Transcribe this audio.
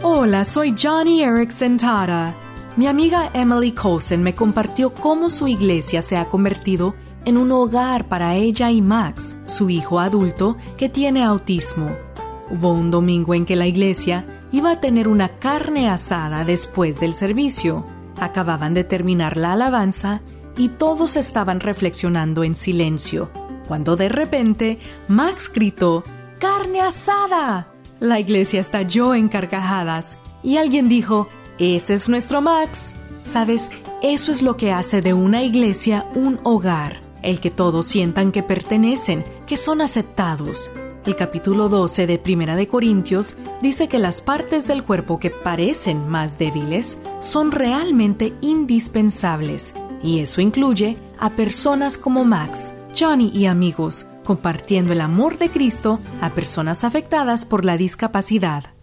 Hola, soy Johnny Erickson Tara. Mi amiga Emily Coulson me compartió cómo su iglesia se ha convertido en un hogar para ella y Max, su hijo adulto que tiene autismo. Hubo un domingo en que la iglesia iba a tener una carne asada después del servicio. Acababan de terminar la alabanza y todos estaban reflexionando en silencio, cuando de repente Max gritó ¡Carne asada! La iglesia estalló en carcajadas y alguien dijo ese es nuestro Max. Sabes, eso es lo que hace de una iglesia un hogar, el que todos sientan que pertenecen, que son aceptados. El capítulo 12 de Primera de Corintios dice que las partes del cuerpo que parecen más débiles son realmente indispensables, y eso incluye a personas como Max, Johnny y amigos, compartiendo el amor de Cristo a personas afectadas por la discapacidad.